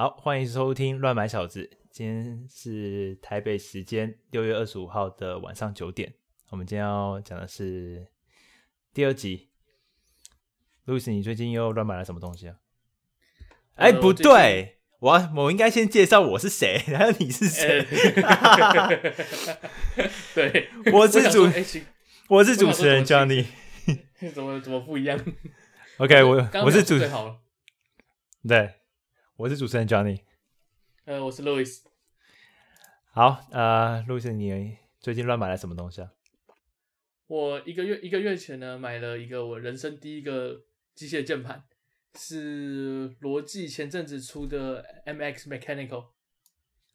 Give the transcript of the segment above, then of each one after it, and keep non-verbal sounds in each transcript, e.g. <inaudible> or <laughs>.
好，欢迎收听《乱买小子》。今天是台北时间六月二十五号的晚上九点。我们今天要讲的是第二集。路易斯，你最近又乱买了什么东西啊？哎、呃，不对，我我，应该先介绍我是谁，<laughs> 然后你是谁？欸、<laughs> 对，我是主，我，我是主持人 Johnny。怎么 <laughs> 怎么不一样？OK，我我是主持人。对。我是主持人 Johnny，呃，我是 Louis。好，呃，Louis，你最近乱买了什么东西啊？我一个月一个月前呢，买了一个我人生第一个机械键盘，是罗技前阵子出的 MX Mechanical。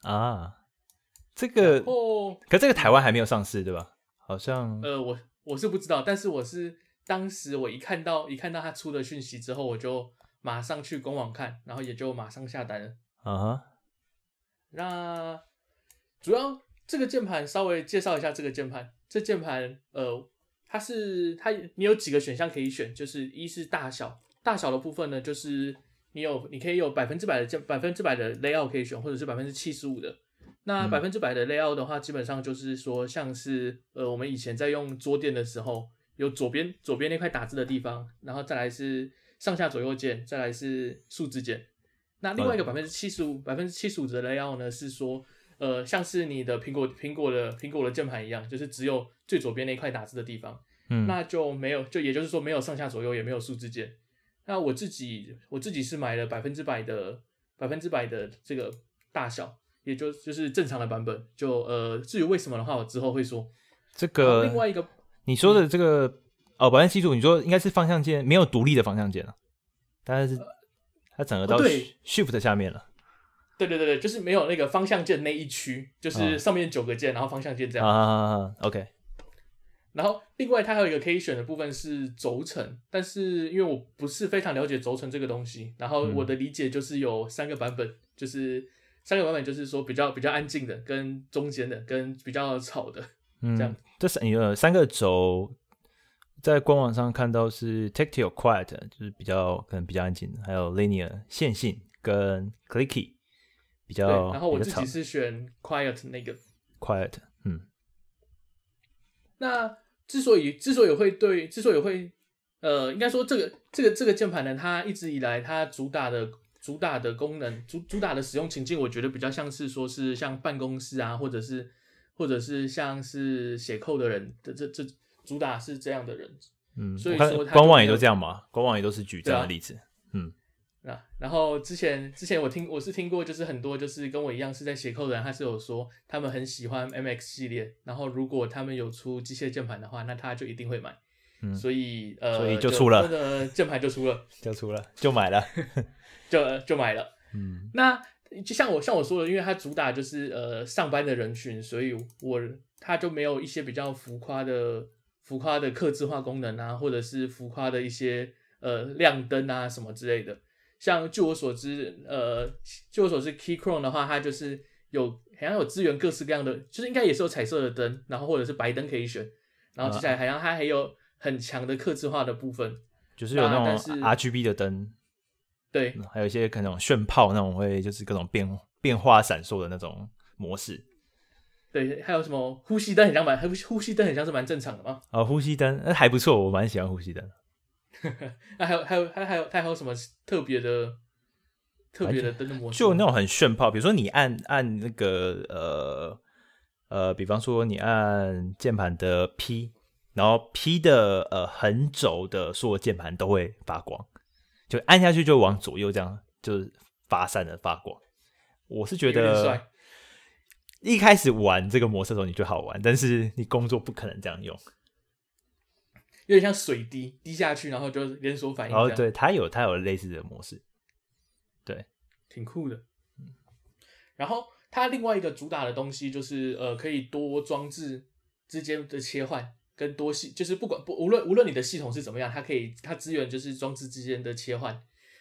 啊，这个哦，可这个台湾还没有上市对吧？好像，呃，我我是不知道，但是我是当时我一看到一看到他出的讯息之后，我就。马上去官网看，然后也就马上下单了。啊哈，那主要这个键盘稍微介绍一下这个键盘。这键盘呃，它是它你有几个选项可以选，就是一是大小，大小的部分呢，就是你有你可以有百分之百的键百分之百的 layout 可以选，或者是百分之七十五的。那百分之百的 layout 的话，基本上就是说像是呃我们以前在用桌垫的时候，有左边左边那块打字的地方，然后再来是。上下左右键，再来是数字键。那另外一个百分之七十五、百分之七十五的 layout 呢，是说，呃，像是你的苹果、苹果的苹果的键盘一样，就是只有最左边那一块打字的地方，嗯，那就没有，就也就是说没有上下左右，也没有数字键。那我自己，我自己是买了百分之百的百分之百的这个大小，也就就是正常的版本。就呃，至于为什么的话，我之后会说。这个另外一个你说的这个。嗯哦，百分之七十五，你说应该是方向键，没有独立的方向键了，但是它整个到 Shift 下面了。哦、对对对对，就是没有那个方向键那一区，就是上面九个键，然后方向键这样。啊，OK。然后另外它还有一个可以选的部分是轴承，但是因为我不是非常了解轴承这个东西，然后我的理解就是有三个版本，嗯、就是三个版本就是说比较比较安静的，跟中间的，跟比较吵的，嗯、这样。这三个三个轴。在官网上看到是 Tactile Quiet，就是比较可能比较安静，还有 Linear 线性跟 Clicky 比较。然后我自己是选 Quiet 那个 Quiet，嗯。那之所以之所以会对，之所以会呃，应该说这个这个这个键盘呢，它一直以来它主打的主打的功能主主打的使用情境，我觉得比较像是说是像办公室啊，或者是或者是像是写 code 的人的这这。主打是这样的人，嗯，所以说官网也都这样嘛，官网也都是举这样的例子，啊、嗯，那然后之前之前我听我是听过，就是很多就是跟我一样是在写 code 的人，他是有说他们很喜欢 MX 系列，然后如果他们有出机械键盘的话，那他就一定会买，嗯，所以呃，所以就出了，那个键盘就出了，<laughs> 就出了，就买了，<laughs> 就就买了，嗯，那就像我像我说的，因为它主打就是呃上班的人群，所以我它就没有一些比较浮夸的。浮夸的刻字化功能啊，或者是浮夸的一些呃亮灯啊什么之类的。像据我所知，呃，据我所知，Keychron 的话，它就是有好像有资源各式各样的，就是应该也是有彩色的灯，然后或者是白灯可以选。然后接下来好像它还有很强的刻字化的部分，就是有那种 RGB 的灯，对，还有一些可能炫炮那种会就是各种变变化闪烁的那种模式。对，还有什么呼吸灯很像蛮，呼吸灯很像是蛮正常的吗？哦，呼吸灯那还不错，我蛮喜欢呼吸灯。<laughs> 那还有还有还还有它还有什么特别的特别的灯的模式？就那种很炫炮，比如说你按按那个呃呃，比方说你按键盘的 P，然后 P 的呃横轴的所有键盘都会发光，就按下去就往左右这样就是发散的发光。我是觉得。一开始玩这个模式的时候，你就好玩，但是你工作不可能这样用，有点像水滴滴下去，然后就连锁反应。哦，对，它有它有类似的模式，对，挺酷的。然后它另外一个主打的东西就是呃，可以多装置之间的切换，跟多系，就是不管不无论无论你的系统是怎么样，它可以它支援就是装置之间的切换。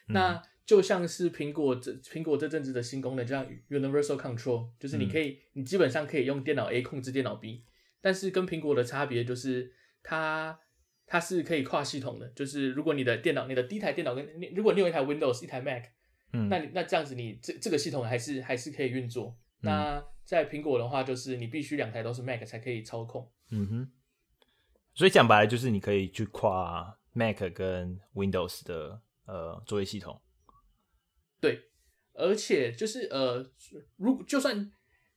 嗯、那就像是苹果这苹果这阵子的新功能，就像 Universal Control，就是你可以，嗯、你基本上可以用电脑 A 控制电脑 B，但是跟苹果的差别就是它它是可以跨系统的，就是如果你的电脑你的第一台电脑跟你如果你有一台 Windows 一台 Mac，嗯，那你那这样子你这这个系统还是还是可以运作。嗯、那在苹果的话，就是你必须两台都是 Mac 才可以操控。嗯哼。所以讲白了，就是你可以去跨 Mac 跟 Windows 的呃作业系统。对，而且就是呃，如就算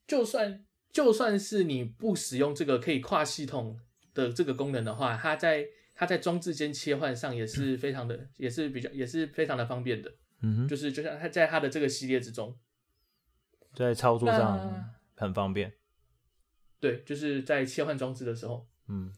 就算就算是你不使用这个可以跨系统的这个功能的话，它在它在装置间切换上也是 <clears throat> 非常的，嗯、也是比较也是非常的方便的。嗯哼，就是就像它在它的这个系列之中，在操作上很方便。对，就是在切换装置的时候，嗯。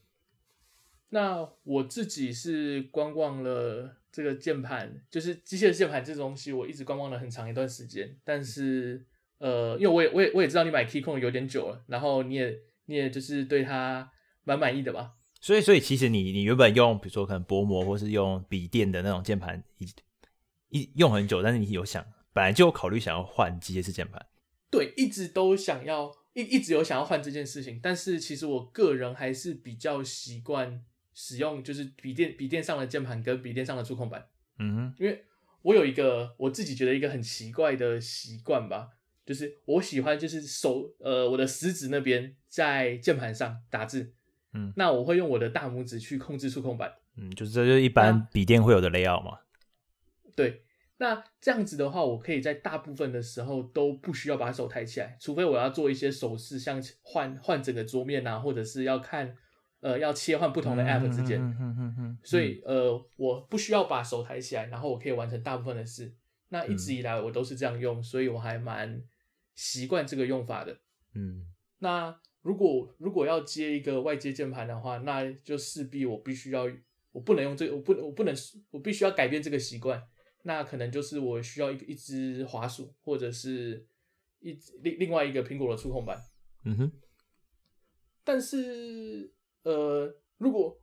那我自己是观望了这个键盘，就是机械键盘这东西，我一直观望了很长一段时间。但是，呃，因为我也我也我也知道你买 Keychron 有点久了，然后你也你也就是对它蛮满意的吧？所以，所以其实你你原本用，比如说可能薄膜或是用笔电的那种键盘，一一用很久，但是你有想本来就有考虑想要换机械式键盘？对，一直都想要一一直有想要换这件事情，但是其实我个人还是比较习惯。使用就是笔电笔电上的键盘跟笔电上的触控板，嗯哼，因为我有一个我自己觉得一个很奇怪的习惯吧，就是我喜欢就是手呃我的食指那边在键盘上打字，嗯，那我会用我的大拇指去控制触控板，嗯，就是这就是一般笔电会有的 layout 嘛，对，那这样子的话，我可以在大部分的时候都不需要把手抬起来，除非我要做一些手势，像换换整个桌面啊，或者是要看。呃，要切换不同的 app 之间，所以呃，我不需要把手抬起来，然后我可以完成大部分的事。那一直以来我都是这样用，所以我还蛮习惯这个用法的。嗯，那如果如果要接一个外接键盘的话，那就势必我必须要，我不能用这个，我不我不能，我必须要改变这个习惯。那可能就是我需要一一只滑鼠，或者是一另另外一个苹果的触控板。嗯哼，但是。呃，如果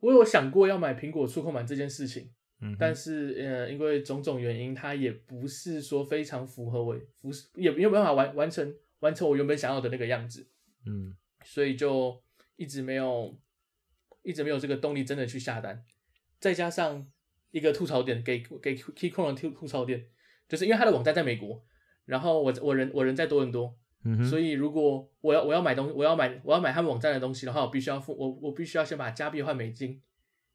我有想过要买苹果触控板这件事情，嗯，但是呃，因为种种原因，它也不是说非常符合我，不是也没有办法完完成完成我原本想要的那个样子，嗯，所以就一直没有一直没有这个动力真的去下单。再加上一个吐槽点，给给 Keychron 的吐吐槽点，就是因为他的网站在美国，然后我我人我人在多伦多。嗯、所以，如果我要我要买东西，我要买我要买他们网站的东西的话，我必须要付我我必须要先把加币换美金，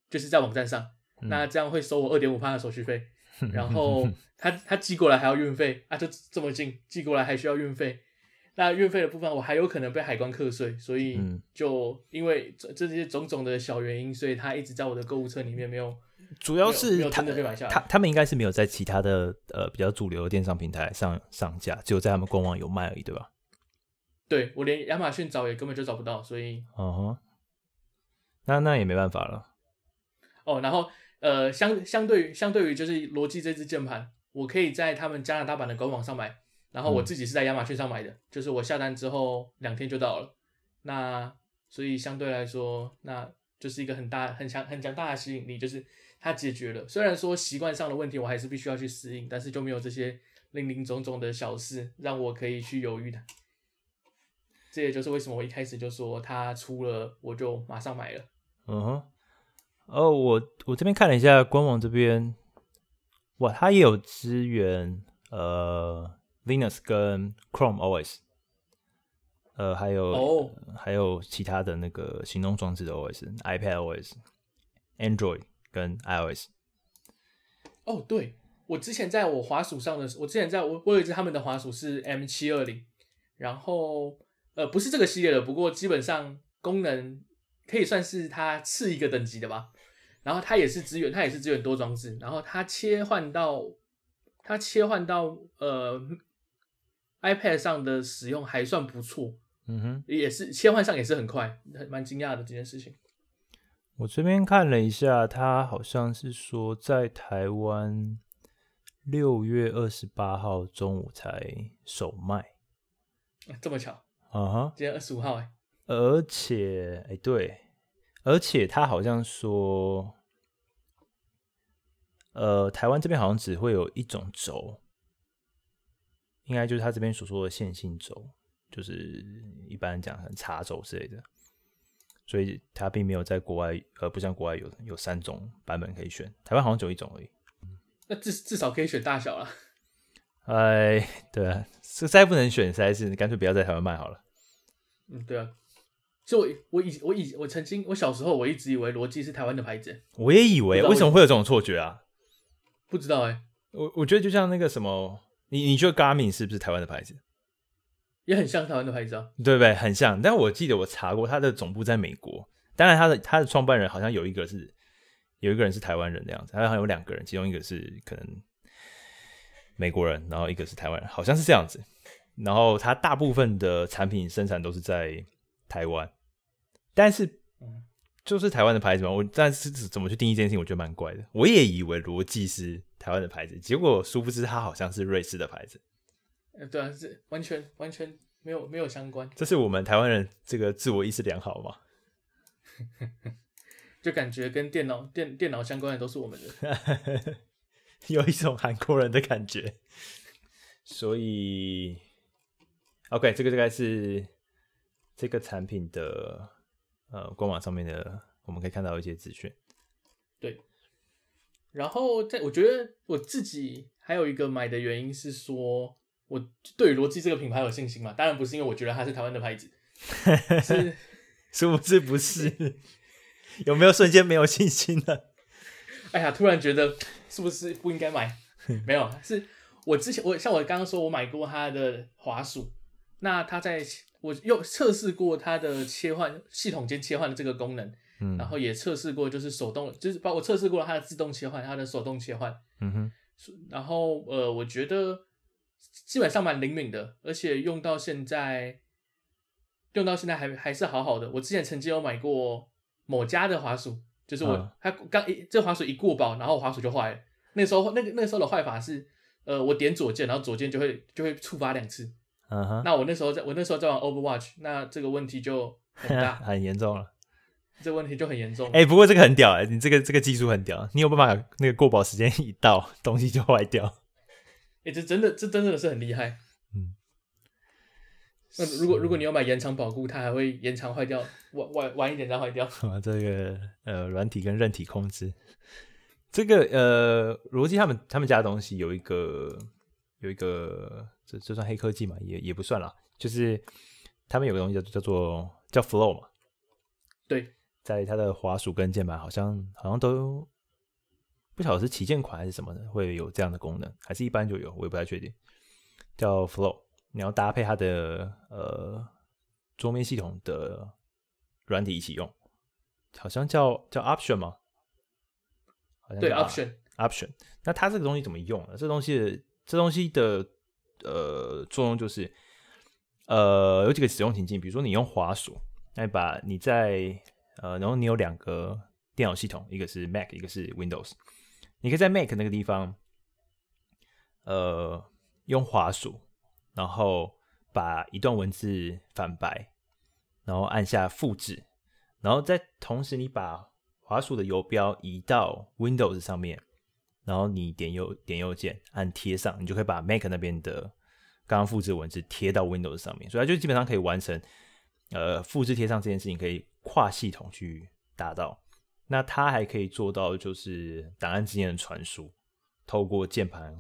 就是在网站上，嗯、那这样会收我二点五趴的手续费，<laughs> 然后他他寄过来还要运费啊，就这么近寄过来还需要运费，那运费的部分我还有可能被海关课税，所以就因为这这些种种的小原因，所以他一直在我的购物车里面没有，主要是他他他们应该是没有在其他的呃比较主流的电商平台上上架，只有在他们官网有卖而已，对吧？对，我连亚马逊找也根本就找不到，所以哦，uh huh. 那那也没办法了。哦，然后呃，相相对于相对于就是罗技这支键盘，我可以在他们加拿大版的官网上买，然后我自己是在亚马逊上买的，嗯、就是我下单之后两天就到了。那所以相对来说，那就是一个很大很强很强大的吸引力，就是它解决了。虽然说习惯上的问题，我还是必须要去适应，但是就没有这些零零总总的小事让我可以去犹豫的。这也就是为什么我一开始就说它出了，我就马上买了。嗯哼，哦，我我这边看了一下官网这边，哇，它也有支援呃 Linux 跟 Chrome OS，呃，还有、oh. 还有其他的那个行动装置的 OS，iPad OS、Android 跟 iOS。哦，oh, 对，我之前在我滑鼠上的，我之前在我我有一支他们的滑鼠是 M 七二零，然后。呃，不是这个系列的，不过基本上功能可以算是它次一个等级的吧。然后它也是支援，它也是支援多装置。然后它切换到它切换到呃 iPad 上的使用还算不错。嗯哼，也是切换上也是很快，蛮惊讶的这件事情。我这边看了一下，它好像是说在台湾六月二十八号中午才首卖。这么巧。啊哈，uh. 今天二十五号哎，而且哎、欸、对，而且他好像说，呃，台湾这边好像只会有一种轴，应该就是他这边所说的线性轴，就是一般讲很插轴之类的，所以他并没有在国外，呃，不像国外有有三种版本可以选，台湾好像只有一种而已。那至至少可以选大小了。哎，<laughs> 对啊，实在不能选，实在是干脆不要在台湾卖好了。嗯，对啊。就我我以我以我曾经我小时候我一直以为罗技是台湾的牌子，我也以为，为什么会有这种错觉啊？不知道哎、欸，我我觉得就像那个什么，你你觉得 Garmin 是不是台湾的牌子？也很像台湾的牌子啊，对不对？很像，但我记得我查过，它的总部在美国。当然，它的它的创办人好像有一个是有一个人是台湾人的样子，好像有两个人，其中一个是可能美国人，然后一个是台湾人，好像是这样子。然后它大部分的产品生产都是在台湾，但是就是台湾的牌子嘛。我但是怎么去定义这件事情，我觉得蛮怪的。我也以为罗技是台湾的牌子，结果殊不知它好像是瑞士的牌子。呃，对啊，是完全完全没有没有相关。这是我们台湾人这个自我意识良好嘛？<laughs> 就感觉跟电脑电电脑相关的都是我们的，<laughs> <laughs> 有一种韩国人的感觉。所以，OK，这个大概是这个产品的呃官网上面的，我们可以看到一些资讯。对，然后在我觉得我自己还有一个买的原因是说。我对于罗技这个品牌有信心嘛？当然不是因为我觉得它是台湾的牌子，是 <laughs> 是不是不是？<laughs> 有没有瞬间没有信心呢？哎呀，突然觉得是不是不应该买？没有，是我之前我像我刚刚说，我买过它的滑鼠，那它在我又测试过它的切换系统间切换的这个功能，嗯，然后也测试过就是手动，就是包括测试过它的自动切换，它的手动切换，嗯哼，然后呃，我觉得。基本上蛮灵敏的，而且用到现在，用到现在还还是好好的。我之前曾经有买过某家的滑鼠，就是我、嗯、它刚一这滑鼠一过保，然后滑鼠就坏了。那时候那个那时候的坏法是，呃，我点左键，然后左键就会就会触发两次。嗯哼。那我那时候在我那时候在玩 Overwatch，那这个问题就很大，<laughs> 很严重了。这问题就很严重。哎、欸，不过这个很屌哎、欸，你这个这个技术很屌，你有办法那个过保时间 <laughs> 一到，东西就坏掉。哎、欸，这真的，这真的是很厉害。嗯，那如果如果你要买延长保固，它还会延长坏掉，晚晚晚一点再坏掉。啊，<laughs> 这个呃，软体跟韧体控制，这个呃，罗技他们他们家的东西有一个有一个，这这算黑科技嘛？也也不算啦，就是他们有个东西叫叫做叫 Flow 嘛。对，在它的滑鼠跟键盘好像好像都。不晓得是旗舰款还是什么的，会有这样的功能，还是一般就有，我也不太确定。叫 Flow，你要搭配它的呃桌面系统的软体一起用，好像叫叫 Option 吗？好像对 Option Option。那它这个东西怎么用呢？这东西这东西的呃作用就是呃有几个使用情境，比如说你用滑鼠，那你把你在呃然后你有两个电脑系统，一个是 Mac，一个是 Windows。你可以在 Mac 那个地方，呃，用滑鼠，然后把一段文字反白，然后按下复制，然后再同时你把滑鼠的游标移到 Windows 上面，然后你点右点右键按贴上，你就可以把 Mac 那边的刚刚复制的文字贴到 Windows 上面，所以它就基本上可以完成，呃，复制贴上这件事情可以跨系统去达到。那它还可以做到，就是档案之间的传输，透过键盘、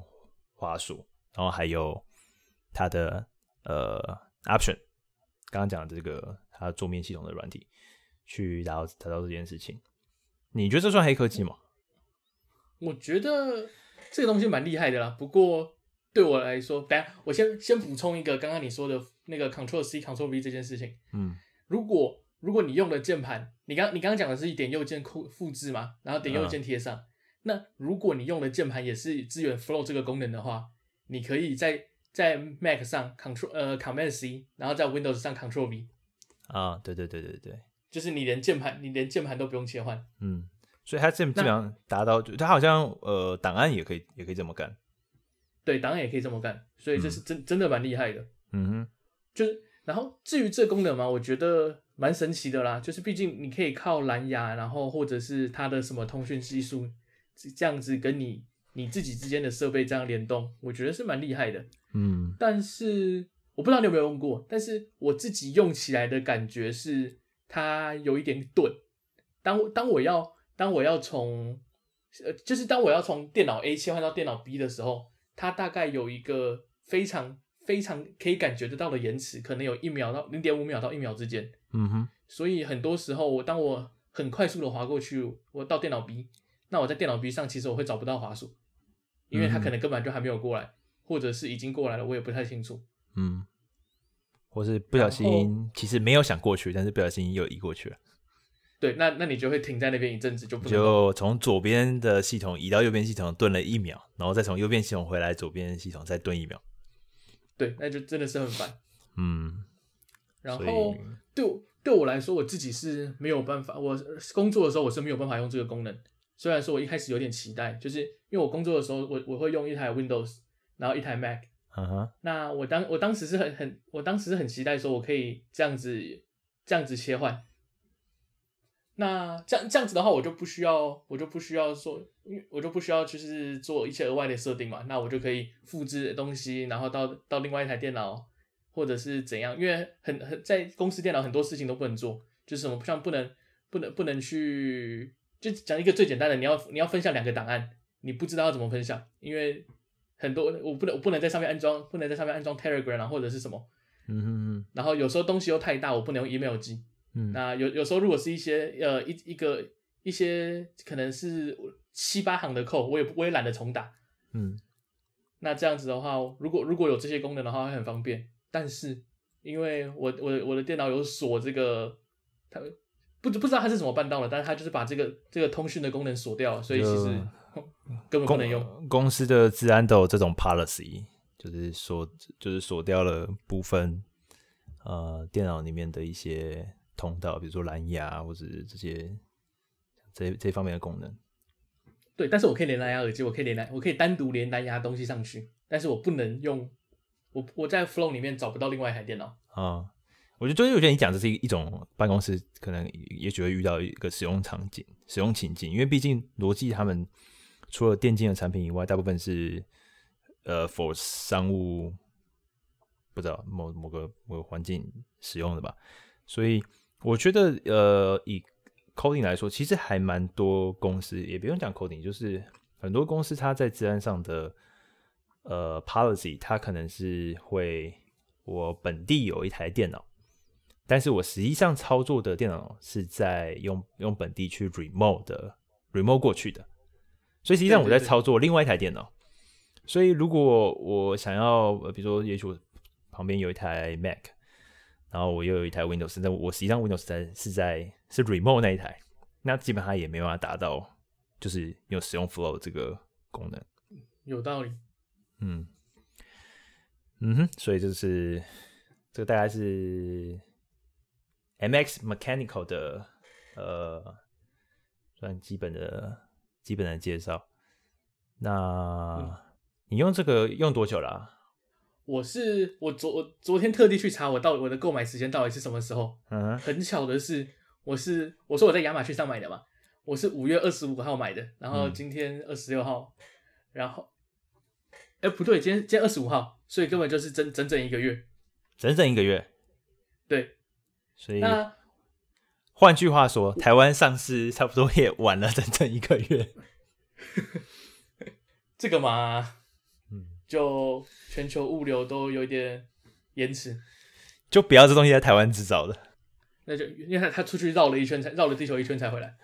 滑鼠，然后还有它的呃 option，刚刚讲的这个它桌面系统的软体，去达到达到这件事情。你觉得这算黑科技吗？我觉得这个东西蛮厉害的啦。不过对我来说，等下我先先补充一个刚刚你说的那个 Control C Control V 这件事情。嗯，如果如果你用的键盘，你刚你刚刚讲的是一点右键复复制嘛，然后点右键贴上。嗯、那如果你用的键盘也是支援 Flow 这个功能的话，你可以在在 Mac 上 Control 呃 Command C，然后在 Windows 上 Control V。啊，对对对对对，就是你连键盘你连键盘都不用切换。嗯，所以它基本上达到，它好像呃档案也可以也可以这么干。对，档案也可以这么干，所以这是真、嗯、真的蛮厉害的。嗯哼，就是然后至于这功能嘛，我觉得。蛮神奇的啦，就是毕竟你可以靠蓝牙，然后或者是它的什么通讯技术，这样子跟你你自己之间的设备这样联动，我觉得是蛮厉害的。嗯，但是我不知道你有没有用过，但是我自己用起来的感觉是它有一点钝。当当我要当我要从呃，就是当我要从电脑 A 切换到电脑 B 的时候，它大概有一个非常非常可以感觉得到的延迟，可能有一秒到零点五秒到一秒之间。嗯哼。所以很多时候，我当我很快速的滑过去，我到电脑 B，那我在电脑 B 上其实我会找不到滑鼠，因为它可能根本就还没有过来，嗯、或者是已经过来了，我也不太清楚。嗯。或是不小心，其实没有想过去，但是不小心又移过去了。对，那那你就会停在那边一阵子，就不就从左边的系统移到右边系统顿了一秒，然后再从右边系统回来左边系统再顿一秒。对，那就真的是很烦。嗯，然后对对我来说，我自己是没有办法。我工作的时候我是没有办法用这个功能。虽然说我一开始有点期待，就是因为我工作的时候，我我会用一台 Windows，然后一台 Mac。嗯哼，那我当我当时是很很，我当时是很期待说，我可以这样子这样子切换。那这样这样子的话，我就不需要，我就不需要说，因为我就不需要就是做一些额外的设定嘛。那我就可以复制东西，然后到到另外一台电脑，或者是怎样？因为很很在公司电脑很多事情都不能做，就是什么像不能不能不能去，就讲一个最简单的，你要你要分享两个档案，你不知道要怎么分享，因为。很多我不能我不能在上面安装，不能在上面安装 Telegram 啊或者是什么，嗯哼哼。然后有时候东西又太大，我不能用 email 寄。嗯。那有有时候如果是一些呃一一个一些可能是七八行的 code，我也我也懒得重打。嗯。那这样子的话，如果如果有这些功能的话，会很方便。但是因为我我我的电脑有锁这个，它不不知道它是怎么办到的，但是它就是把这个这个通讯的功能锁掉，所以其实。<laughs> 根本不能用。公，公司的治安都有这种 policy，就是锁，就是锁掉了部分呃电脑里面的一些通道，比如说蓝牙或者这些这这方面的功能。对，但是我可以连蓝牙耳机，我可以连蓝，我可以单独连蓝牙东西上去，但是我不能用我我在 Flow 里面找不到另外一台电脑啊。我觉得就是我觉得你讲这是一一种办公室可能也许会遇到一个使用场景、使用情境，因为毕竟逻辑他们。除了电竞的产品以外，大部分是呃，for 商务，不知道某某个某个环境使用的吧。所以我觉得，呃，以 coding 来说，其实还蛮多公司，也不用讲 coding，就是很多公司它在治安上的呃 policy，它可能是会我本地有一台电脑，但是我实际上操作的电脑是在用用本地去 remote 的 remote 过去的。所以实际上我在操作另外一台电脑，所以如果我想要，比如说也许我旁边有一台 Mac，然后我又有一台 Windows，那我实际上 Windows 在是在是 Remote 那一台，那基本上也没办法达到，就是有使用 Flow 这个功能。有道理。嗯嗯哼，所以就是这个大概是 MX Mechanical 的呃算基本的。基本的介绍，那你用这个用多久了啊？我是我昨我昨天特地去查我到我的购买时间到底是什么时候。嗯，很巧的是，我是我说我在亚马逊上买的嘛，我是五月二十五号买的，然后今天二十六号，嗯、然后，哎不对，今天今天二十五号，所以根本就是整整整一个月，整整一个月，对，所以那。换句话说，台湾上市差不多也晚了整整一个月。<laughs> 这个嘛，嗯，就全球物流都有一点延迟，就不要这东西在台湾制造的。那就因为他他出去绕了一圈才绕了地球一圈才回来。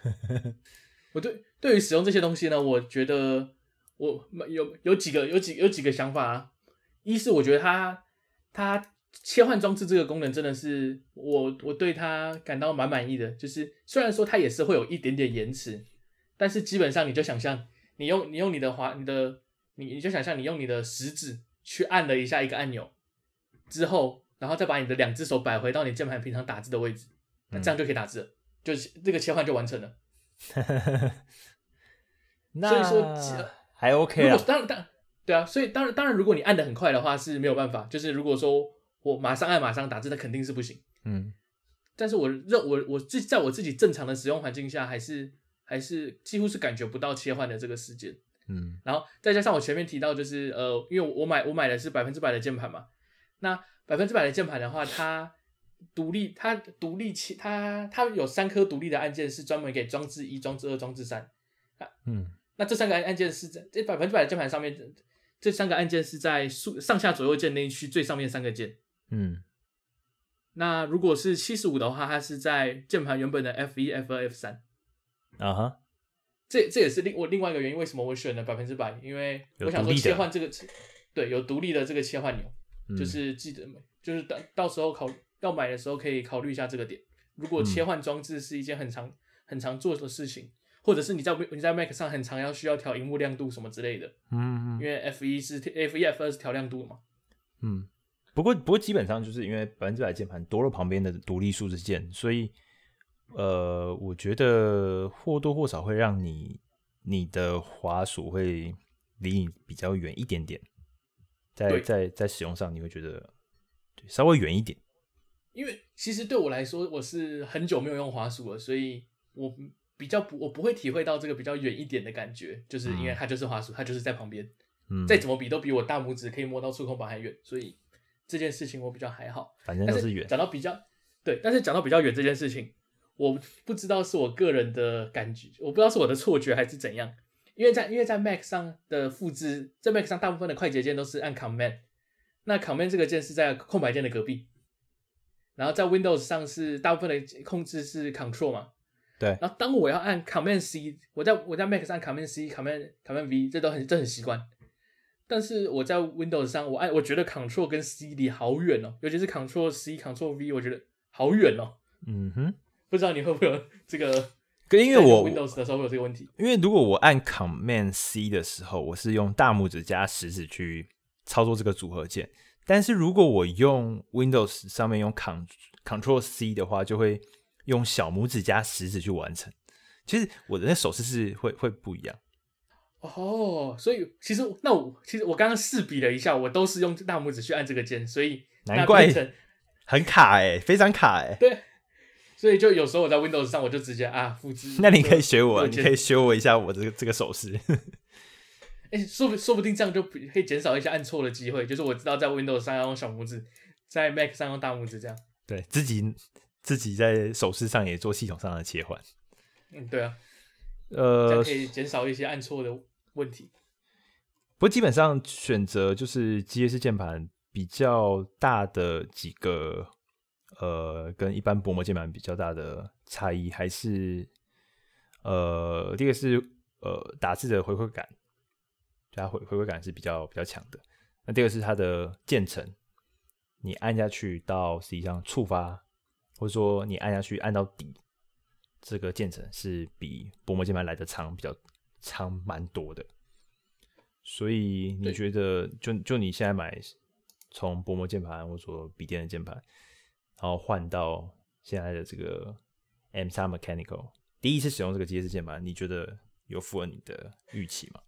<laughs> 我对对于使用这些东西呢，我觉得我有有几个有几有几个想法啊。一是我觉得它它。切换装置这个功能真的是我我对它感到蛮满意的，就是虽然说它也是会有一点点延迟，但是基本上你就想象你用你用你的滑你的你你就想象你用你的食指去按了一下一个按钮之后，然后再把你的两只手摆回到你键盘平常打字的位置，那这样就可以打字了，嗯、就是这个切换就完成了。<laughs> 那所以说还 OK 啊，当然当然对啊，所以当然当然如果你按的很快的话是没有办法，就是如果说。我马上按马上打字，那肯定是不行。嗯，但是我认我我自在我自己正常的使用环境下，还是还是几乎是感觉不到切换的这个时间。嗯，然后再加上我前面提到，就是呃，因为我买我买的是百分之百的键盘嘛，那百分之百的键盘的话，它独立它独立切它它有三颗独立的按键，是专门给装置一、装置二、装置三。啊嗯，那这三个按键是在这百分之百的键盘上面。这三个按键是在竖上下左右键那一区最上面三个键。嗯，那如果是七十五的话，它是在键盘原本的 F 一、F 二、F 三。啊哈，这这也是另我另外一个原因，为什么我选了百分之百？因为我想说切换这个，对，有独立的这个切换钮，嗯、就是记得，就是到到时候考要买的时候可以考虑一下这个点。如果切换装置是一件很常、嗯、很常做的事情，或者是你在你在 Mac 上很常要需要调荧幕亮度什么之类的，嗯，因为 F 一是 F 一 F 二是调亮度嘛，嗯，不过不过基本上就是因为百分之百键盘多了旁边的独立数字键，所以。呃，我觉得或多或少会让你你的滑鼠会离你比较远一点点，在在在使用上你会觉得对稍微远一点。因为其实对我来说，我是很久没有用滑鼠了，所以我比较不我不会体会到这个比较远一点的感觉，就是因为它就是滑鼠，它就是在旁边，嗯，再怎么比都比我大拇指可以摸到触控板还远，所以这件事情我比较还好。反正都是远。讲到比较对，但是讲到比较远这件事情。我不知道是我个人的感觉，我不知道是我的错觉还是怎样，因为在因为在 Mac 上的复制，在 Mac 上大部分的快捷键都是按 Command，那 Command 这个键是在空白键的隔壁，然后在 Windows 上是大部分的控制是 Control 嘛，对，然后当我要按 Command C，我在我在 Mac 上 Command C、Command Command V，这都很这很习惯，但是我在 Windows 上我按我觉得 Control 跟 C 离好远哦，尤其是 Control C、Control V，我觉得好远哦，嗯哼。不知道你会不会有这个？因为我 Windows 的时候会有这个问题。因为如果我按 Command C 的时候，我是用大拇指加食指去操作这个组合键；但是如果我用 Windows 上面用 Control C 的话，就会用小拇指加食指去完成。其实我的那手势是会会不一样。哦，所以其实那我其实我刚刚试比了一下，我都是用大拇指去按这个键，所以难怪很卡哎、欸，非常卡哎、欸。对。所以就有时候我在 Windows 上，我就直接啊复制。那你可以学我，你可以学我一下我这个这个手势。哎、欸，说不说不定这样就可以减少一些按错的机会。就是我知道在 Windows 上要用小拇指，在 Mac 上用大拇指，这样。对自己自己在手势上也做系统上的切换。嗯，对啊。呃，可以减少一些按错的问题。不过基本上选择就是机械式键盘比较大的几个。呃，跟一般薄膜键盘比较大的差异还是，呃，第一个是呃打字的回馈感，对它回回馈感是比较比较强的。那第二个是它的键程，你按下去到实际上触发，或者说你按下去按到底，这个键程是比薄膜键盘来的长，比较长蛮多的。所以你觉得就，就就你现在买从薄膜键盘或者说笔电的键盘。然后换到现在的这个 M3 Mechanical，第一次使用这个机械式键盘，你觉得有符合你的预期吗？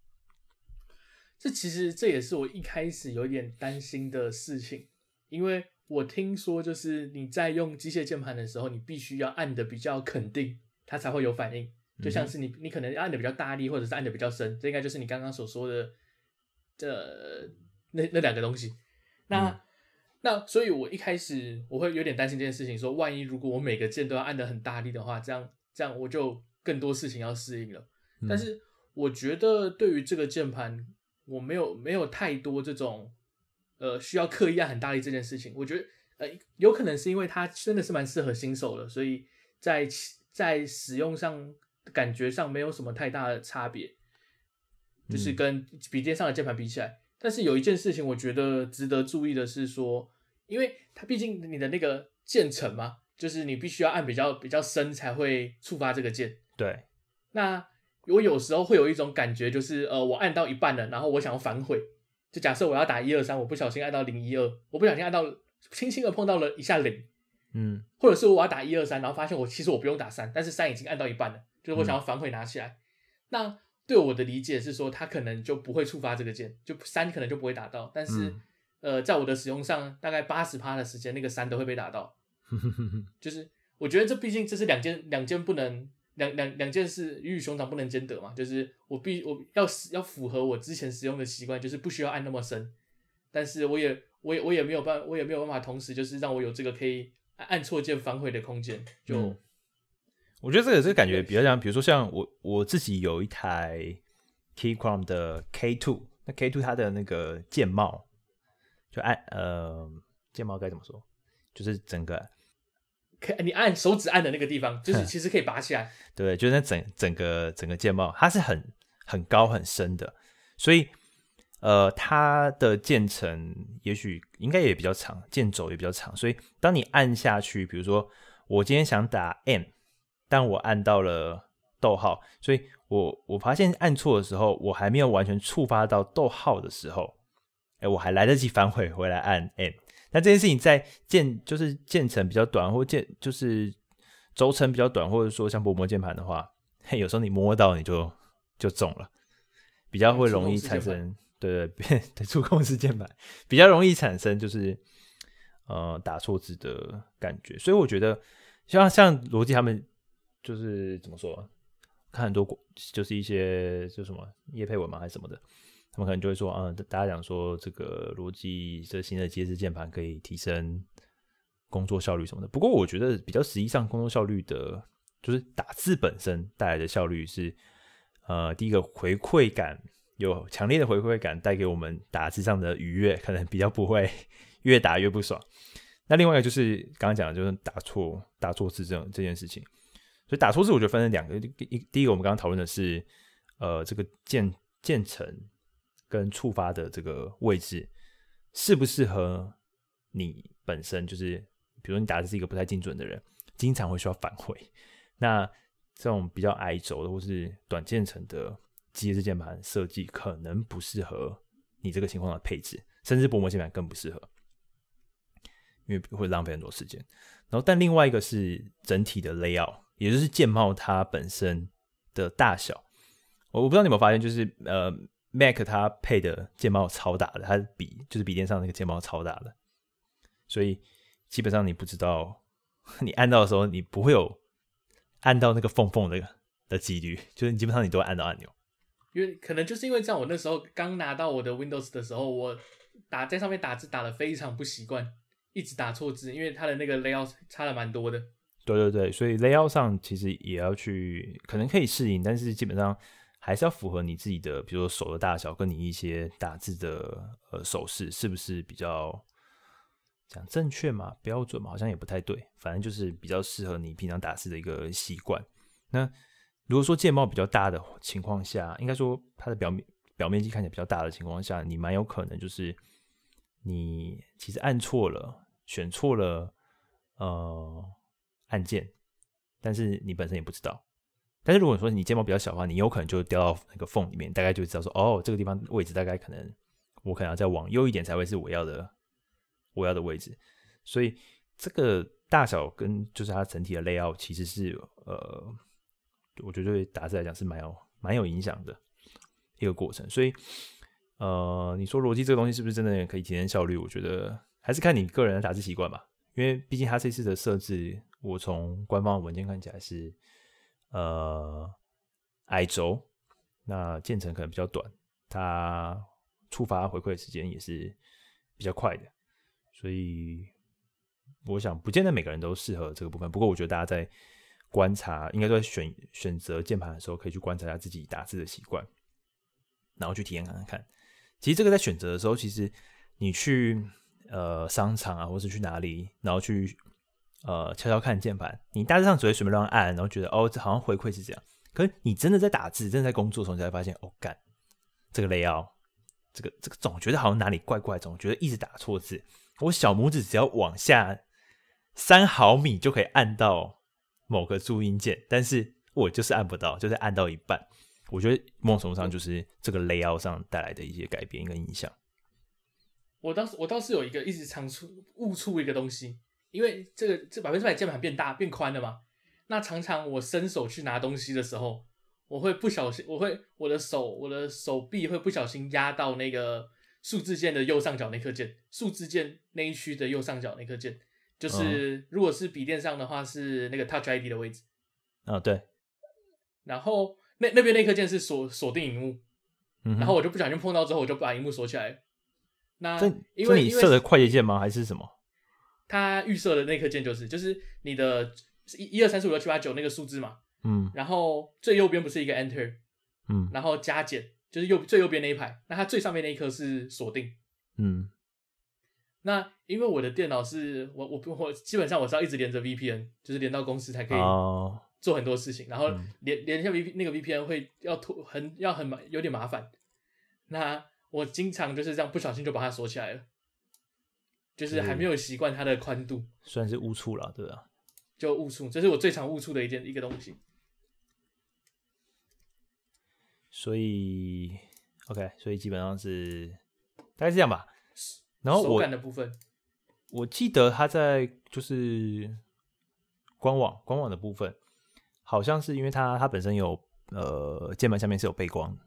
这其实这也是我一开始有点担心的事情，因为我听说就是你在用机械键盘的时候，你必须要按的比较肯定，它才会有反应。就像是你你可能按的比较大力，或者是按的比较深，这应该就是你刚刚所说的这那那两个东西。那、嗯那所以，我一开始我会有点担心这件事情，说万一如果我每个键都要按的很大力的话，这样这样我就更多事情要适应了。嗯。但是我觉得对于这个键盘，我没有没有太多这种呃需要刻意按很大力这件事情。我觉得呃有可能是因为它真的是蛮适合新手的，所以在在使用上感觉上没有什么太大的差别，就是跟笔电上的键盘比起来。但是有一件事情，我觉得值得注意的是说，因为它毕竟你的那个键程嘛，就是你必须要按比较比较深才会触发这个键。对。那我有时候会有一种感觉，就是呃，我按到一半了，然后我想要反悔。就假设我要打一二三，我不小心按到零一二，我不小心按到轻轻的碰到了一下零，嗯，或者是我要打一二三，然后发现我其实我不用打三，但是三已经按到一半了，就是我想要反悔拿起来，嗯、那。对我的理解是说，它可能就不会触发这个键，就三可能就不会打到。但是，嗯、呃，在我的使用上，大概八十趴的时间，那个三都会被打到。<laughs> 就是我觉得这毕竟这是两件两件不能两两两件事鱼与熊掌不能兼得嘛。就是我必我要要符合我之前使用的习惯，就是不需要按那么深。但是我也我也我也没有办我也没有办法同时就是让我有这个可以按错键反悔的空间。就。嗯我觉得这个这个感觉比较像，比如说像我我自己有一台 Keychron 的 K Two，那 K two 它的那个键帽，就按呃键帽该怎么说？就是整个，可你按手指按的那个地方，就是其实可以拔起来。对，就是那整整个整个键帽，它是很很高很深的，所以呃它的键程也许应该也比较长，键轴也比较长，所以当你按下去，比如说我今天想打 M，但我按到了逗号，所以。我我发现按错的时候，我还没有完全触发到逗号的时候，哎，我还来得及反悔回来按 M。那这件事情在键就是键程比较短，或键就是轴程比较短，或者说像薄膜键盘的话，嘿，有时候你摸到你就就中了，比较会容易产生对对对触控式键盘比较容易产生就是呃打错字的感觉。所以我觉得像像罗技他们就是怎么说？看很多就是一些就什么业配文嘛，还是什么的，他们可能就会说，嗯，大家讲说这个逻辑这新的阶式键盘可以提升工作效率什么的。不过我觉得比较实际上工作效率的，就是打字本身带来的效率是，呃，第一个回馈感有强烈的回馈感带给我们打字上的愉悦，可能比较不会越打越不爽。那另外一个就是刚刚讲的就是打错打错字这种这件事情。所以打错字，我觉得分成两个。一，第一个我们刚刚讨论的是，呃，这个键键程跟触发的这个位置适不适合你本身。就是比如说你打的是一个不太精准的人，经常会需要返回。那这种比较矮轴的或是短键程的机械式键盘设计，可能不适合你这个情况的配置，甚至薄膜键盘更不适合，因为会浪费很多时间。然后，但另外一个是整体的 layout。也就是键帽它本身的大小，我我不知道你有没有发现，就是呃，Mac 它配的键帽超大的，它笔就是笔电上那个键帽超大的，所以基本上你不知道 <laughs> 你按到的时候，你不会有按到那个缝缝的的几率，就是你基本上你都会按到按钮。因为可能就是因为这样，我那时候刚拿到我的 Windows 的时候，我打在上面打字打的非常不习惯，一直打错字，因为它的那个 layout 差了蛮多的。对对对，所以 layout 上其实也要去，可能可以适应，但是基本上还是要符合你自己的，比如说手的大小，跟你一些打字的呃手势是不是比较讲正确嘛、标准嘛，好像也不太对，反正就是比较适合你平常打字的一个习惯。那如果说键帽比较大的情况下，应该说它的表面表面积看起来比较大的情况下，你蛮有可能就是你其实按错了，选错了，呃。按键，但是你本身也不知道。但是如果说你睫毛比较小的话，你有可能就掉到那个缝里面，大概就知道说，哦，这个地方位置大概可能我可能要再往右一点才会是我要的我要的位置。所以这个大小跟就是它整体的 layout 其实是呃，我觉得对打字来讲是蛮有蛮有影响的一个过程。所以呃，你说逻辑这个东西是不是真的可以提升效率？我觉得还是看你个人的打字习惯吧，因为毕竟它这次的设置。我从官方文件看起来是，呃，矮轴，那键程可能比较短，它触发回馈的时间也是比较快的，所以我想不见得每个人都适合这个部分。不过我觉得大家在观察，应该说选选择键盘的时候，可以去观察一下自己打字的习惯，然后去体验看看看。其实这个在选择的时候，其实你去呃商场啊，或是去哪里，然后去。呃，悄悄看键盘，你大致上只会随便乱按，然后觉得哦，这好像回馈是这样。可是你真的在打字，真的在工作的时候，你才发现哦，干这个 layout，这个这个总觉得好像哪里怪怪，总觉得一直打错字。我小拇指只要往下三毫米就可以按到某个注音键，但是我就是按不到，就是按到一半。我觉得某种程度上就是这个 layout 上带来的一些改变跟影响。我倒是我倒是有一个一直常出误触一个东西。因为这个这百分之百键盘变大变宽了嘛，那常常我伸手去拿东西的时候，我会不小心，我会我的手我的手臂会不小心压到那个数字键的右上角那颗键，数字键那一区的右上角那颗键，就是、嗯、如果是笔电上的话是那个 Touch ID 的位置。啊、哦，对。然后那那边那颗键是锁锁定荧幕、嗯，然后我就不小心碰到之后，我就把荧幕锁起来。那因为你设的快捷键吗？还是什么？它预设的那颗键就是，就是你的一、一二三四五六七八九那个数字嘛，嗯，然后最右边不是一个 Enter，嗯，然后加减，就是右最右边那一排，那它最上面那一颗是锁定。嗯，那因为我的电脑是我我我基本上我是要一直连着 VPN，就是连到公司才可以做很多事情，哦、然后连连一下 V 那个 VPN 会要拖很要很麻有点麻烦。那我经常就是这样不小心就把它锁起来了，就是还没有习惯它的宽度，算是误触了，对吧？就误触，这是我最常误触的一件一个东西。所以，OK，所以基本上是大概是这样吧。然后我手感的部分，我记得它在就是官网官网的部分，好像是因为它它本身有呃键盘下面是有背光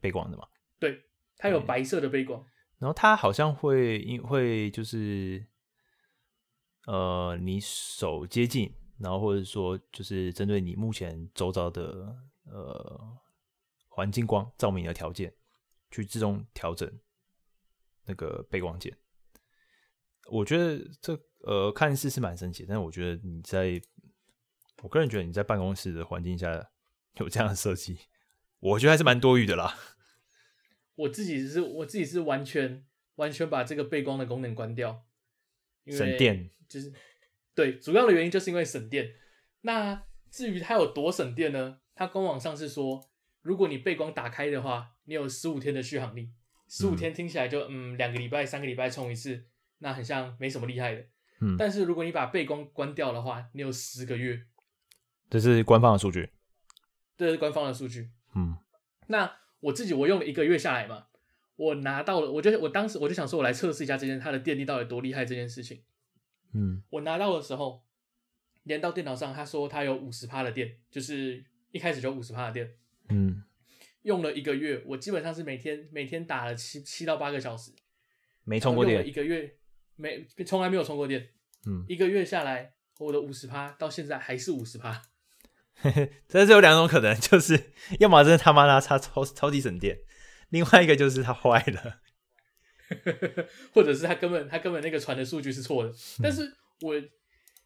背光的嘛。对，它有白色的背光。然后它好像会因会就是呃你手接近，然后或者说就是针对你目前周遭的呃。环境光照明的条件，去自动调整那个背光键。我觉得这呃看似是蛮神奇，但是我觉得你在，我个人觉得你在办公室的环境下有这样的设计，我觉得还是蛮多余的啦。我自己是我自己是完全完全把这个背光的功能关掉，省电。就是对，主要的原因就是因为省电。那至于它有多省电呢？它官网上是说。如果你背光打开的话，你有十五天的续航力。十五天听起来就嗯，两个礼拜、三个礼拜充一次，那很像没什么厉害的。嗯，但是如果你把背光关掉的话，你有十个月。这是官方的数据。这是官方的数据。嗯，那我自己我用了一个月下来嘛，我拿到了，我就我当时我就想说，我来测试一下这件它的电力到底多厉害这件事情。嗯，我拿到的时候，连到电脑上，他说他有五十趴的电，就是一开始就五十趴的电。嗯，用了一个月，我基本上是每天每天打了七七到八个小时，没充过电。一个月没从来没有充过电。嗯，一个月下来，我的五十趴到现在还是五十趴。<laughs> 这是有两种可能，<laughs> 就是要么真的他妈的它超超级省电，另外一个就是它坏了，<laughs> 或者是它根本它根本那个传的数据是错的。但是我。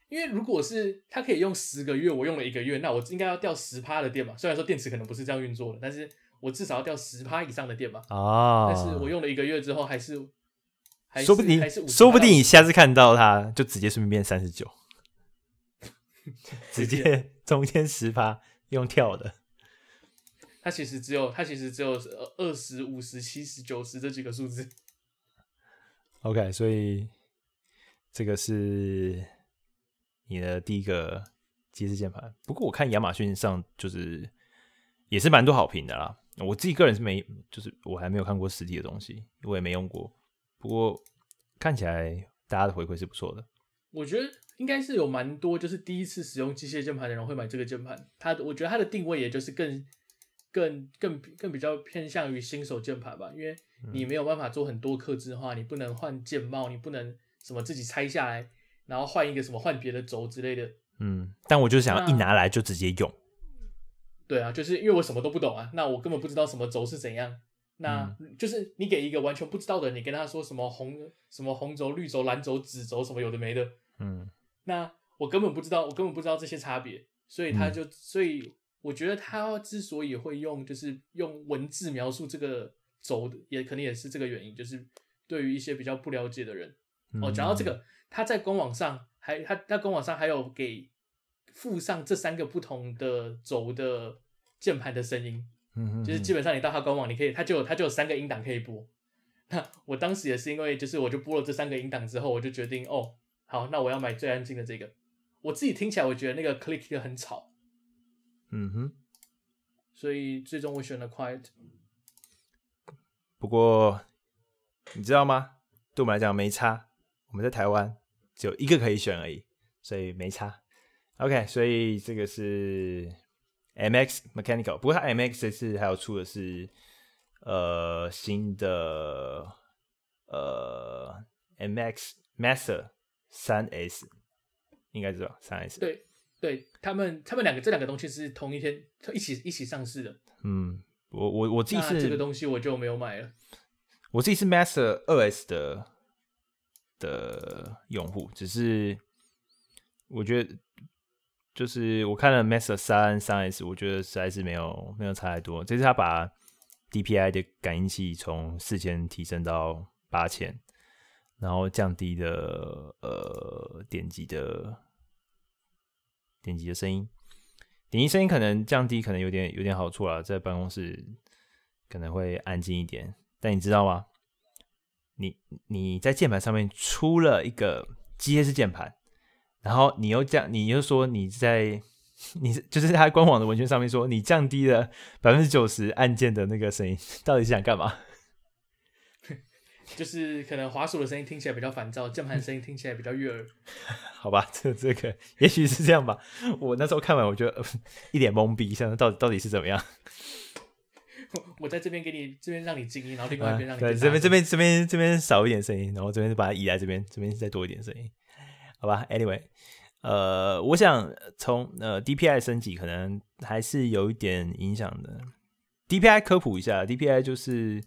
因为如果是它可以用十个月，我用了一个月，那我应该要掉十趴的电嘛？虽然说电池可能不是这样运作的，但是我至少要掉十趴以上的电嘛。啊！但是我用了一个月之后，还是，说不定说不定你下次看到它就直接顺便变三十九，直接中间十趴用跳的。它其实只有它其实只有二十五十七十九十这几个数字。OK，所以这个是。你的第一个机械键盘，不过我看亚马逊上就是也是蛮多好评的啦。我自己个人是没，就是我还没有看过实体的东西，我也没用过。不过看起来大家的回馈是不错的。我觉得应该是有蛮多，就是第一次使用机械键盘的人会买这个键盘。它，我觉得它的定位也就是更、更、更、更比较偏向于新手键盘吧，因为你没有办法做很多客制化，你不能换键帽，你不能什么自己拆下来。然后换一个什么换别的轴之类的，嗯，但我就想要一拿来就直接用。对啊，就是因为我什么都不懂啊，那我根本不知道什么轴是怎样。那就是你给一个完全不知道的人，你跟他说什么红什么红轴、绿轴、蓝轴、紫轴什么有的没的，嗯，那我根本不知道，我根本不知道这些差别，所以他就，嗯、所以我觉得他之所以会用，就是用文字描述这个轴的，也可能也是这个原因，就是对于一些比较不了解的人，嗯、哦，讲到这个。他在官网上还他他官网上还有给附上这三个不同的轴的键盘的声音，嗯就是基本上你到他官网，你可以他就有他就有三个音档可以播。那我当时也是因为就是我就播了这三个音档之后，我就决定哦，好，那我要买最安静的这个。我自己听起来我觉得那个 click 很吵，嗯哼，所以最终我选了 quiet。不过你知道吗？对我们来讲没差。我们在台湾只有一个可以选而已，所以没差。OK，所以这个是 MX Mechanical，不过它 MX 这次还有出的是呃新的呃 MX Master 三 S，应该知道三 S。对对，他们他们两个这两个东西是同一天一起一起上市的。嗯，我我我自己是这个东西我就没有买了。我自己是 Master 二 S 的。的用户，只是我觉得，就是我看了 Master 三三 S，我觉得实在是没有没有差太多。这次他把 DPI 的感应器从四千提升到八千，然后降低的呃点击的点击的声音，点击声音可能降低，可能有点有点好处啊，在办公室可能会安静一点。但你知道吗？你你在键盘上面出了一个机械式键盘，然后你又降，你又说你在。<laughs> 你就是他官网的文宣上面说，你降低了百分之九十按键的那个声音，到底是想干嘛？就是可能滑鼠的声音听起来比较烦躁，键盘声音听起来比较悦耳。<laughs> 好吧，这这个也许是这样吧。我那时候看完，我觉得、呃、一脸懵逼，想到底到底是怎么样？我 <laughs> 我在这边给你这边让你静音，然后另外一边让你、啊、对这边这边这边这边少一点声音，然后这边把它移来这边，这边再多一点声音。好吧，Anyway。呃，我想从呃 DPI 升级可能还是有一点影响的。DPI 科普一下，DPI 就是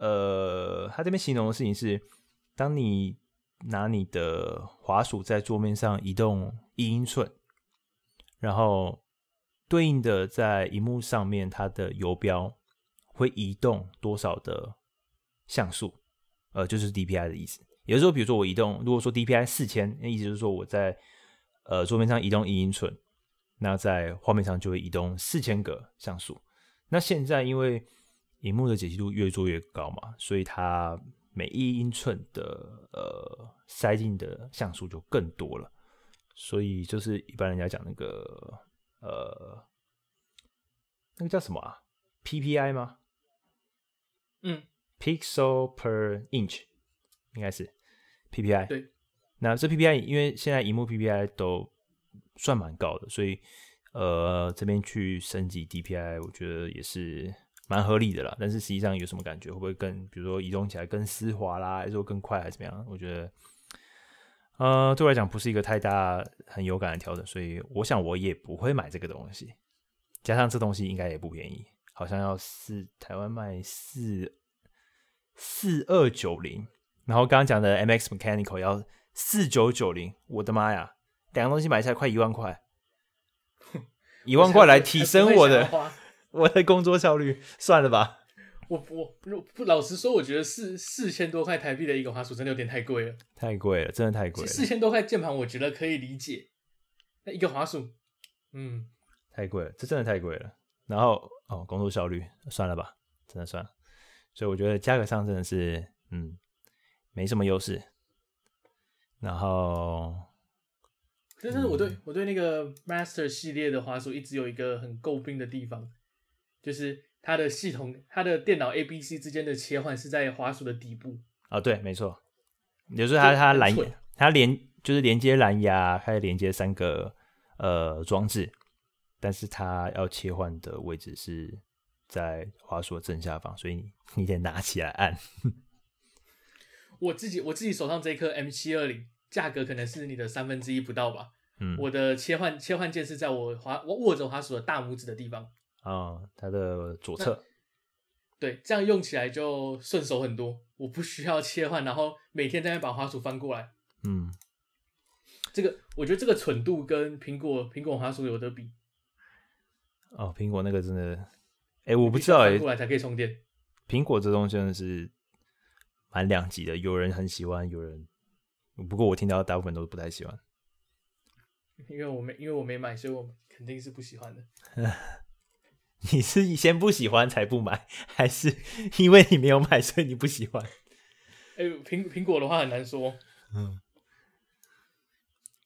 呃，他这边形容的事情是，当你拿你的滑鼠在桌面上移动一英寸，然后对应的在荧幕上面它的游标会移动多少的像素，呃，就是 DPI 的意思。也就是说，比如说我移动，如果说 DPI 四千，那意思就是说我在呃，桌面上移动一英寸，那在画面上就会移动四千个像素。那现在因为荧幕的解析度越做越高嘛，所以它每一英寸的呃塞进的像素就更多了。所以就是一般人家讲那个呃，那个叫什么啊？PPI 吗？嗯，Pixel per inch 应该是 PPI。对。那这 PPI 因为现在荧幕 PPI 都算蛮高的，所以呃这边去升级 DPI，我觉得也是蛮合理的啦。但是实际上有什么感觉？会不会更，比如说移动起来更丝滑啦，还是说更快，还是怎么样？我觉得呃对我来讲不是一个太大很有感的调整，所以我想我也不会买这个东西。加上这东西应该也不便宜，好像要四台湾卖四四二九零，然后刚刚讲的 MX Mechanical 要。四九九零，我的妈呀！两个东西买下来快一万块，<laughs> 一万块来提升我的我的工作效率，算了吧。我我不老实说，我觉得四四千多块台币的一个滑鼠真的有点太贵了，太贵了，真的太贵了。四千多块键盘，我觉得可以理解。那一个滑鼠，嗯，太贵了，这真的太贵了。然后哦，工作效率算了吧，真的算了。所以我觉得价格上真的是，嗯，没什么优势。然后，但是我对、嗯、我对那个 Master 系列的滑鼠一直有一个很诟病的地方，就是它的系统，它的电脑 A、B、C 之间的切换是在滑鼠的底部。哦，对，没错，也就是它它蓝牙，它连就是连接蓝牙，还有连接三个呃装置，但是它要切换的位置是在滑鼠的正下方，所以你你得拿起来按。我自己我自己手上这一颗 M 七二零，价格可能是你的三分之一不到吧。嗯，我的切换切换键是在我滑我握着滑鼠的大拇指的地方。啊、哦，它的左侧。对，这样用起来就顺手很多。我不需要切换，然后每天在那把滑鼠翻过来。嗯，这个我觉得这个蠢度跟苹果苹果滑鼠有得比。哦，苹果那个真的，哎、欸，我不知道哎，翻过来才可以充电。苹果这东西真的是。蛮两极的，有人很喜欢，有人不过我听到大部分都不太喜欢。因为我没因为我没买，所以我肯定是不喜欢的。<laughs> 你是先不喜欢才不买，还是因为你没有买所以你不喜欢？<laughs> 哎、欸，苹苹果的话很难说。嗯，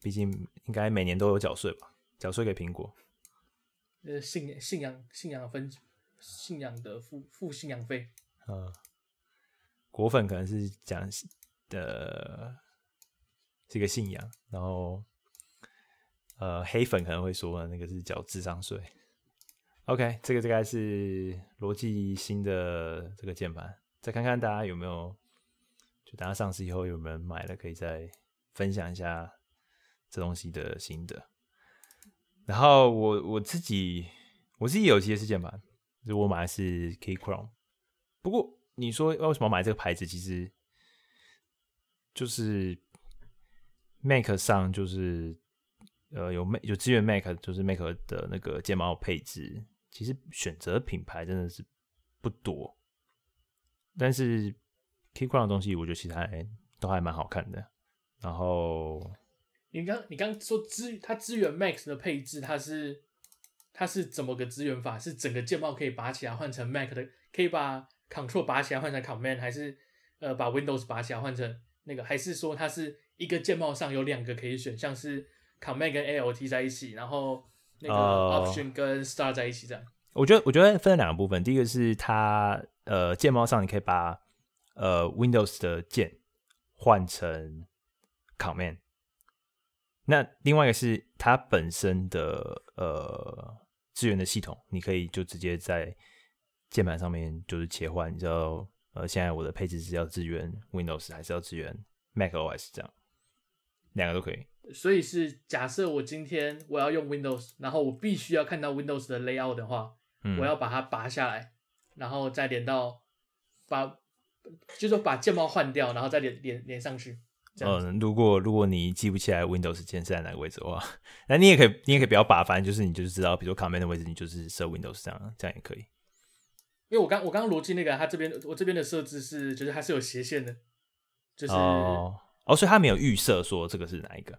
毕竟应该每年都有缴税吧？缴税给苹果。呃，信信仰信仰分信仰的付付信仰费。嗯。果粉可能是讲的这个信仰，然后呃黑粉可能会说那个是缴智商税。OK，这个大概是罗技新的这个键盘，再看看大家有没有，就等它上市以后有没有人买了，可以再分享一下这东西的心得。然后我我自己我自己有些是键盘，就我买的是 Keychron，不过。你说为什么买这个牌子？其实就是 Mac 上就是呃有 Mac 有支援 Mac，就是 Mac 的那个键盘配置。其实选择品牌真的是不多，但是 Keychron 的东西，我觉得其实还都还蛮好看的。然后你刚你刚说支它支援 Mac 的配置，它是它是怎么个支援法？是整个键帽可以拔起来换成 Mac 的，可以把 Control 拔起来换成 Command，还是呃把 Windows 拔起来换成那个？还是说它是一个键帽上有两个可以选，像是 Command 跟 Alt 在一起，然后那个 Option 跟 Start 在一起这样？Uh 我觉得，我觉得分了两个部分。第一个是它，呃，键帽上你可以把呃 Windows 的键换成 Command。那另外一个是它本身的呃资源的系统，你可以就直接在键盘上面就是切换。你知道，呃，现在我的配置是要支援 Windows 还是要支援 macOS 这样，两个都可以。所以是假设我今天我要用 Windows，然后我必须要看到 Windows 的 layout 的话。我要把它拔下来，然后再连到把，就是说把键帽换掉，然后再连连连上去。嗯，如果如果你记不起来 Windows 键是在哪个位置的话，那你也可以，你也可以不要拔，反正就是你就是知道，比如说 Command 的位置，你就是设 Windows 这样，这样也可以。因为我刚我刚刚逻辑那个，它这边我这边的设置是，就是它是有斜线的，就是哦，哦，所以它没有预设说这个是哪一个。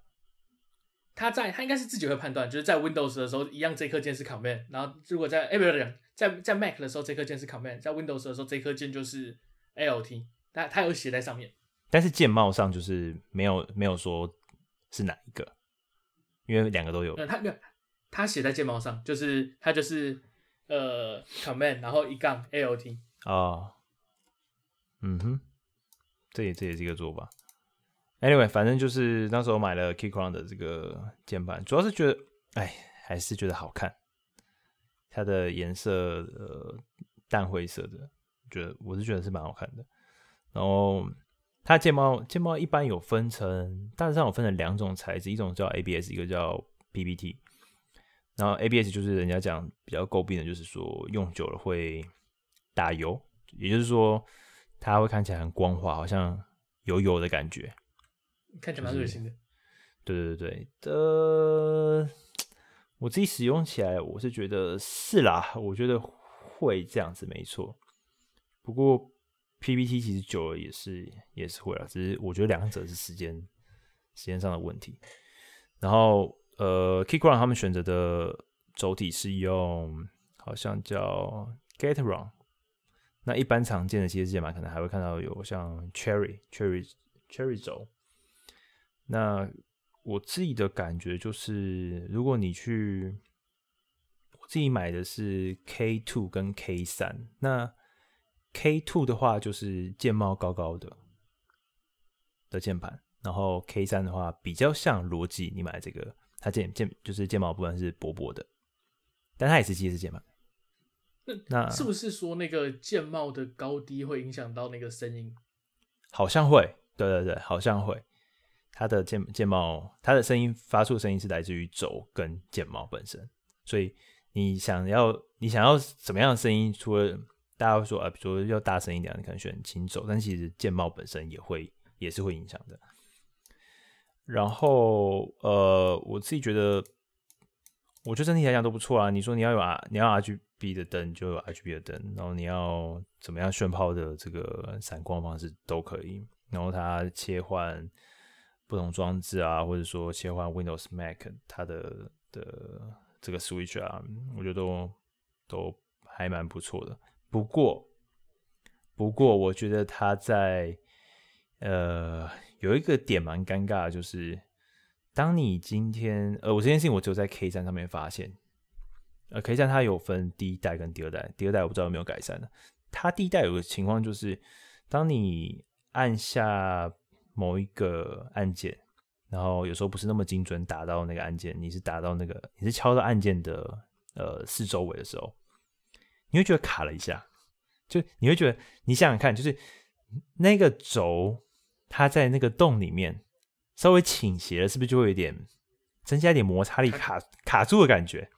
他在他应该是自己会判断，就是在 Windows 的时候，一样这颗键是 Command，然后如果在哎不对不，在在 Mac 的时候，这颗键是 Command，在 Windows 的时候，这颗键就是 Alt，他他有写在上面，但是键帽上就是没有没有说是哪一个，因为两个都有。他没有，他写在键帽上，就是他就是呃 Command，然后一杠 Alt。哦，嗯哼，这也这也是一个做法。Anyway，反正就是那时候买了 Keychron 的这个键盘，主要是觉得，哎，还是觉得好看。它的颜色呃淡灰色的，觉得我是觉得是蛮好看的。然后它键帽键帽一般有分成，大致上有分成两种材质，一种叫 ABS，一个叫 PBT。然后 ABS 就是人家讲比较诟病的，就是说用久了会打油，也就是说它会看起来很光滑，好像油油的感觉。看起来蛮恶心的，对对对的，呃，我自己使用起来，我是觉得是啦，我觉得会这样子没错。不过 PPT 其实久了也是也是会啦，只是我觉得两者是时间时间上的问题。然后呃，Keychron 他们选择的轴体是用好像叫 Gateron，那一般常见的其实键盘可能还会看到有像 Cherry Cherry Cherry 轴。那我自己的感觉就是，如果你去，我自己买的是 K two 跟 K 三。那 K two 的话就是键帽高高的的键盘，然后 K 三的话比较像罗技，你买这个，它键键就是键帽部分是薄薄的，但它也是机械式键盘。那是不是说那个键帽的高低会影响到那个声音？好像会，对对对，好像会。它的键键帽，它的声音发出的声音是来自于轴跟键帽本身，所以你想要你想要怎么样的声音？除了大家会说啊，比如说要大声一点，你可能选轻轴，但其实键帽本身也会也是会影响的。然后呃，我自己觉得，我觉得整体来讲都不错啊。你说你要有啊，你要 RGB 的灯就有 RGB 的灯，然后你要怎么样炫炮的这个闪光方式都可以，然后它切换。不同装置啊，或者说切换 Windows、Mac，它的的这个 Switch 啊，我觉得都都还蛮不错的。不过，不过我觉得它在呃有一个点蛮尴尬，就是当你今天呃我这件事情我只有在 K 站上面发现，呃 K 站它有分第一代跟第二代，第二代我不知道有没有改善的。它第一代有个情况就是，当你按下。某一个按键，然后有时候不是那么精准打到那个按键，你是打到那个，你是敲到按键的呃四周围的时候，你会觉得卡了一下，就你会觉得，你想想看，就是那个轴它在那个洞里面稍微倾斜了，是不是就会有点增加一点摩擦力卡卡住的感觉？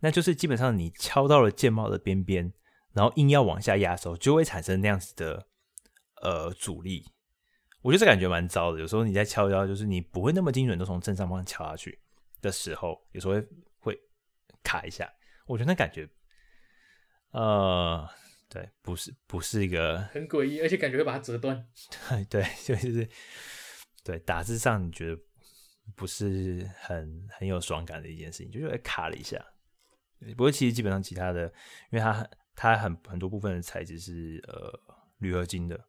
那就是基本上你敲到了键帽的边边，然后硬要往下压的时候，就会产生那样子的呃阻力。我觉得这感觉蛮糟的。有时候你在敲敲，就是你不会那么精准的从正上方敲下去的时候，有时候会会卡一下。我觉得那感觉，呃，对，不是不是一个很诡异，而且感觉会把它折断。对对，就是对打字上你觉得不是很很有爽感的一件事情，就觉得卡了一下。不过其实基本上其他的，因为它它很很多部分的材质是呃铝合金的，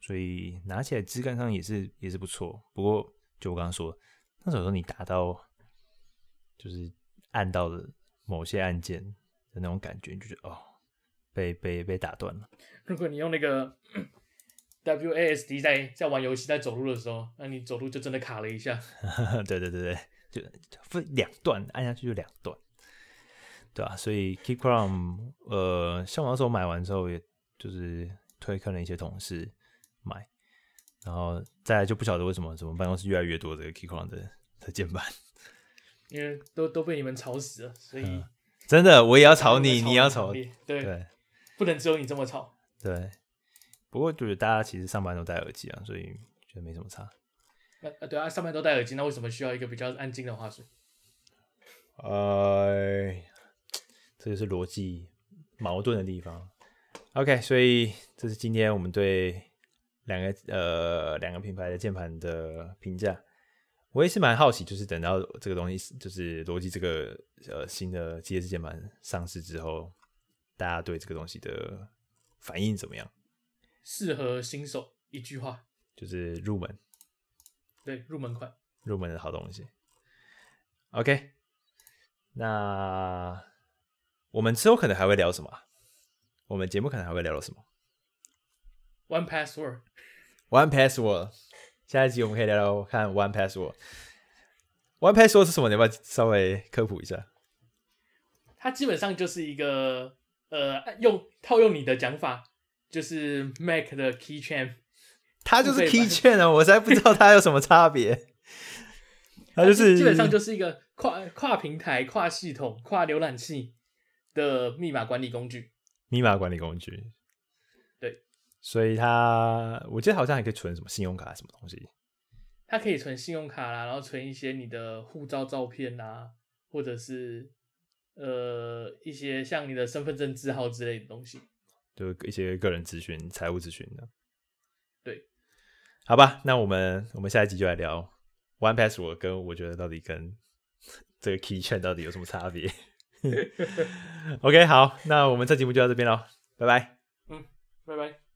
所以拿起来质感上也是也是不错。不过就我刚刚说，那时候你打到就是按到的某些按键的那种感觉，你就觉得哦。被被被打断了。如果你用那个 <coughs> WASD 在在玩游戏在走路的时候，那你走路就真的卡了一下。<laughs> 对对对对，就分两段，按下去就两段，对啊，所以 Keep Chrome，呃，像我那时候买完之后，也就是推坑了一些同事买，然后再来就不晓得为什么，怎么办公室越来越多这个 Keep Chrome 的的键盘，因为都都被你们吵死了，所以、嗯、真的我也要吵你，你要吵，对对。不能只有你这么吵。对，不过就是大家其实上班都戴耳机啊，所以觉得没什么差。那啊，对啊，上班都戴耳机，那为什么需要一个比较安静的话术？哎，这就是逻辑矛盾的地方。OK，所以这是今天我们对两个呃两个品牌的键盘的评价。我也是蛮好奇，就是等到这个东西就是逻辑这个呃新的机械式键盘上市之后。大家对这个东西的反应怎么样？适合新手，一句话就是入门。对，入门款，入门的好东西。OK，那我们之后可能还会聊什么？我们节目可能还会聊到什么？One Password。One Password。下一集我们可以聊聊看 One Password。One Password 是什么？你要不要稍微科普一下？它基本上就是一个。呃，用套用你的讲法，就是 Mac 的 Keychain，它就是 Keychain 啊，我实在不知道它有什么差别。<laughs> 它就是基本上就是一个跨跨平台、跨系统、跨浏览器的密码管理工具。密码管理工具，对。所以它，我记得好像还可以存什么信用卡，什么东西。它可以存信用卡啦，然后存一些你的护照照片啊，或者是。呃，一些像你的身份证字号之类的东西，就一些个人咨询、财务咨询的。对，好吧，那我们我们下一集就来聊 One Password，跟我觉得到底跟 <laughs> 这个 Keychain 到底有什么差别？<laughs> <laughs> OK，好，那我们这节目就到这边喽，拜拜。嗯，拜拜。